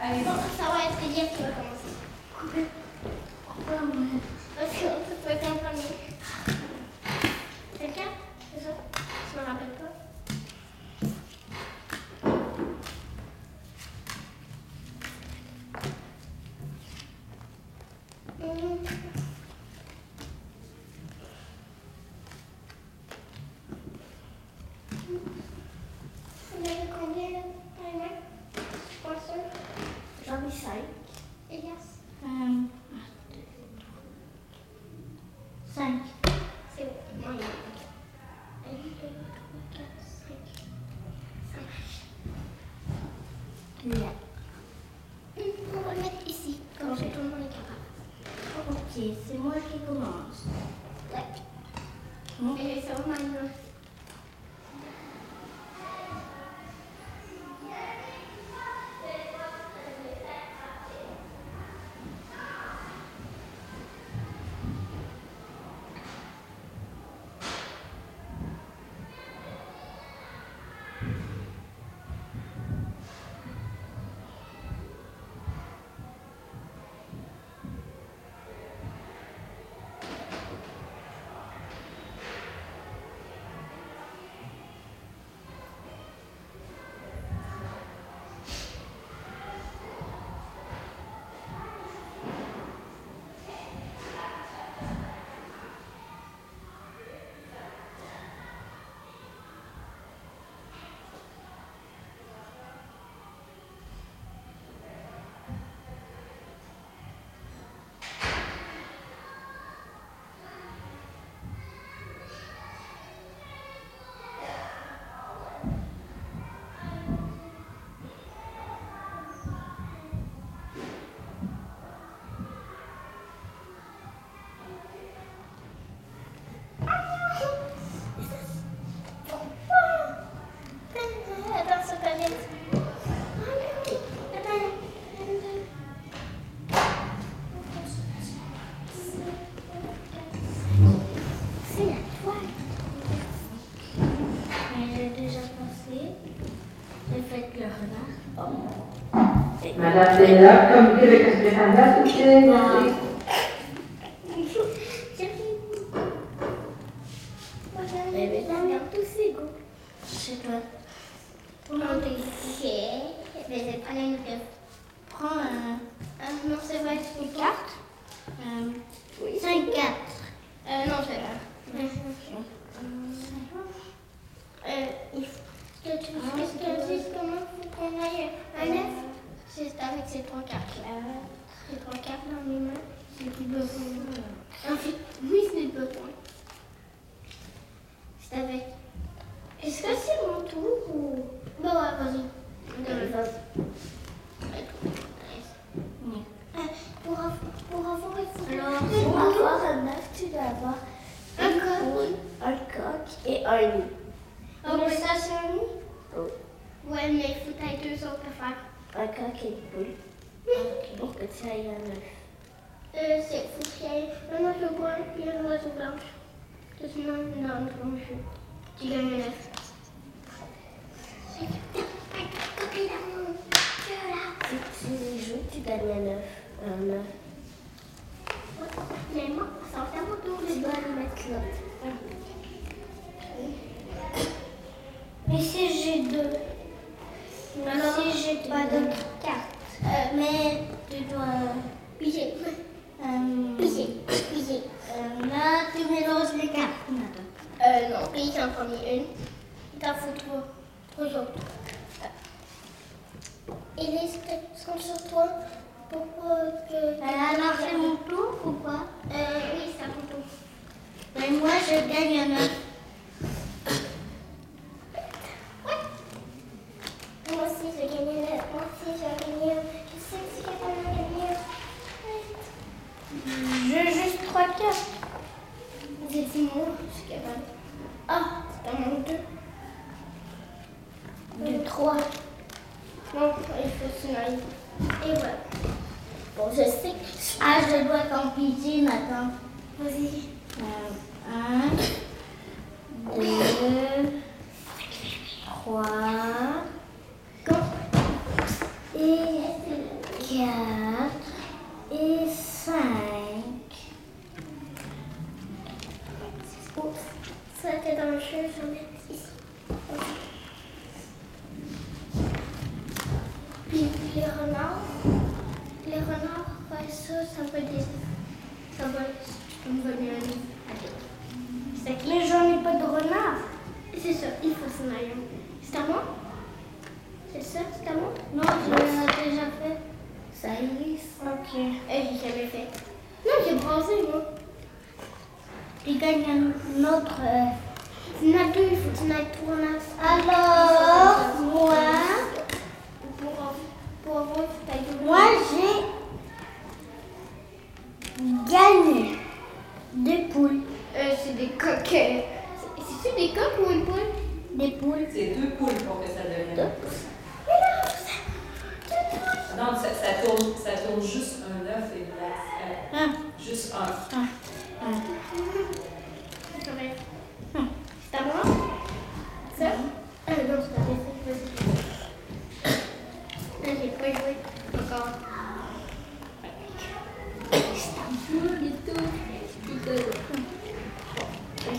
Allez. Ça va être Elia qui va commencer. Parce que peut être un premier. Quelqu'un C'est ça Je me rappelle pas. Hum. Vous avez combien là, Taïwan Pas sûr. J'en ai cinq. Elias Euh, cinq. C'est bon. Moi, il y en a. Un, deux, trois, quatre, cinq. Ça marche. Là. Hum, On va le mettre ici, comme ça tout le monde est capable. Ok, c'est moi qui commence. Ouais. Hum. Et c'est Madame Léa, comme vous avez que c'est un date, c'est Bébé, La merde, tous ces goûts. Je sais pas. Tout le monde est gay. Mais c'est pas la même Prends un, Ah non, c'est vrai, c'est une carte. un 5 4. Euh, non, c'est là. Euh, il faut que tu Ah, que tu te dises comment faut qu'on aille un neuf. C'est avec ces trois cartes là. Ces trois cartes dans mes mains. C'est du besoin. En fait, oui, c'est du besoin. C'est avec. Est-ce que c'est mon tour ou? Bah ouais, vas-y. Euh, Pour avoir, pour avoir, il faut. Alors, pour avoir un œuf, tu dois avoir Un coq. un coq et un nid. Ah ouais, ça c'est un nid? Oh. Ouais, mais il faut être deux autres à faire. Un coq et une poule. Pour que tu ailles un œuf. Euh, c'est faut qu'il y ait un oiseau brun et un oiseau blanche. Tu gagnes œuf. Si tu joues, tu gagnes un œuf. Un œuf. Mais moi, ça va faire mon tour. Tu dois le mettre là. Mais si j'ai deux, si j'ai pas de carte, Euh, mais tu dois. Euh, Piger. Piger. euh, là, tu mélanges les cartes maintenant. Non, pige en une. Il t'en faut trois. Trois autres. Et les sont sur toi pour pas que... Euh, alors c'est mon tour ou quoi Euh, oui, c'est à ton tour. Ben moi je gagne un œuf. Moi aussi, j'ai gagné Et voilà. Bon, je sais. Ah, je dois qu'en pidgin, attends. Vas-y. Un, deux, trois, quatre, et quatre, et cinq. Oups, ça était dans le jeu, j'en ai. C'est ça, c'est moi? Non, je l'ai déjà fait. Ça Iris. Ok. Eh, j'ai jamais fait. Non, j'ai bronzé, moi. Tu gagnes un autre. euh, il faut que tu Alors, moi, Pour, pour avoir, il faut que tu ailles deux. moi j'ai gagné des poules. Euh, c'est des coques. euh, c'est- C'est-tu des coques ou une poule Des poules. C'est deux poules pour que ça devienne. Non, ça, ça tourne, ça tourne juste un œuf et de la- euh, Ah, juste un. ah. C'est vrai. C'est à moi? Ça? Ah non, c'est. Vas-y. Ah, pas joué encore. Moi.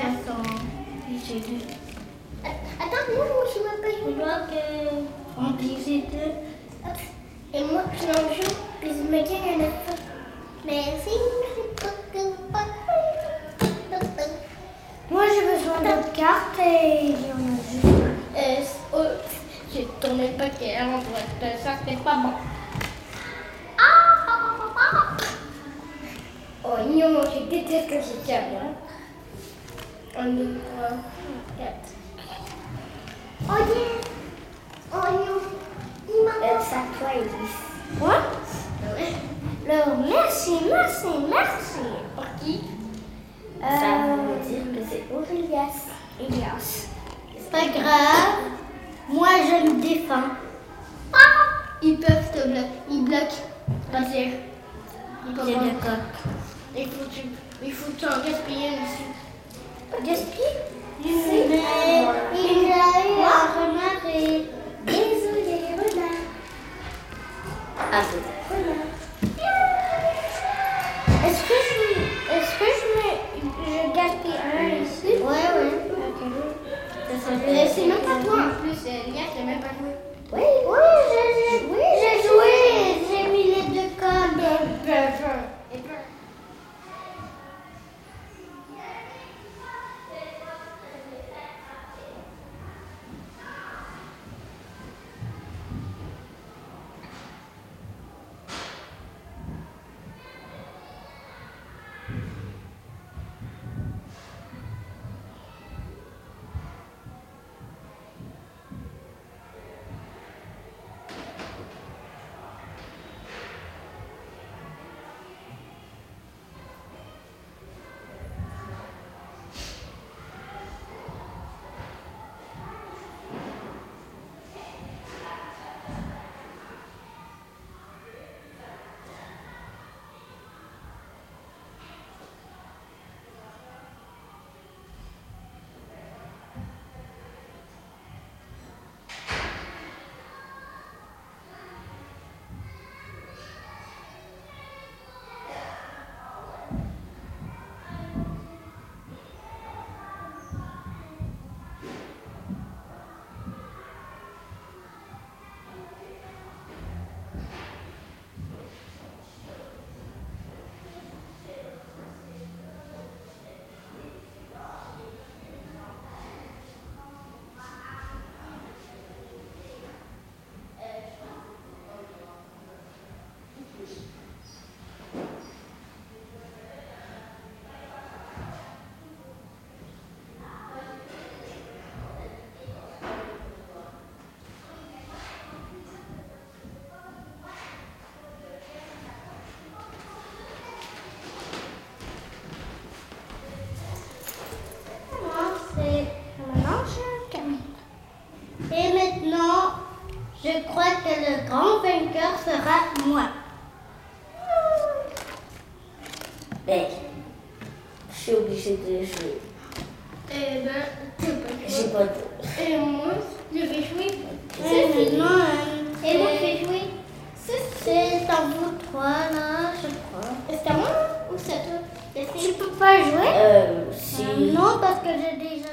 Attends. Je m'appelle. Je vois que on disait deux. Et moi, je m'en joue, puis je me gagne un œuf. Merci. D'autres cartes et j'en ai juste. Euh, oh, j'ai tourné le paquet à l'endroit ça, c'est pas bon. Ah! Oh non, je déteste quand j'ai ça, moi. Un, deux, trois, quatre. Oh yeah! Oh non! Il m'a Euh, ça toi Iris. Quoi? Ouais? Alors, merci, merci, merci. Pour qui? Ça veut dire que c'est Aurelias. Elias. C'est pas grave. Moi je me défends. Ah! Ils peuvent te bloquer. Ils bloquent. Vas-y. Ils coq. Il faut que tu, il faut que tu en gaspilles une Mais c'est même pas toi en plus, euh, Lia, j'ai même pas joué. Oui, Oui, c'est... Maintenant, je termine. Et maintenant, je crois que le grand vainqueur sera moi. Ben, je suis obligée de jouer. eh ben, peux pas J'ai jouer. pas de... Et moi, je vais jouer. Et maintenant, euh, Et moi, je vais jouer. c'est à vous trois, là, je crois. C'est à moi ou c'est à toi? Tu peux pas jouer? Euh, si... Euh, Non, parce que j'ai déjà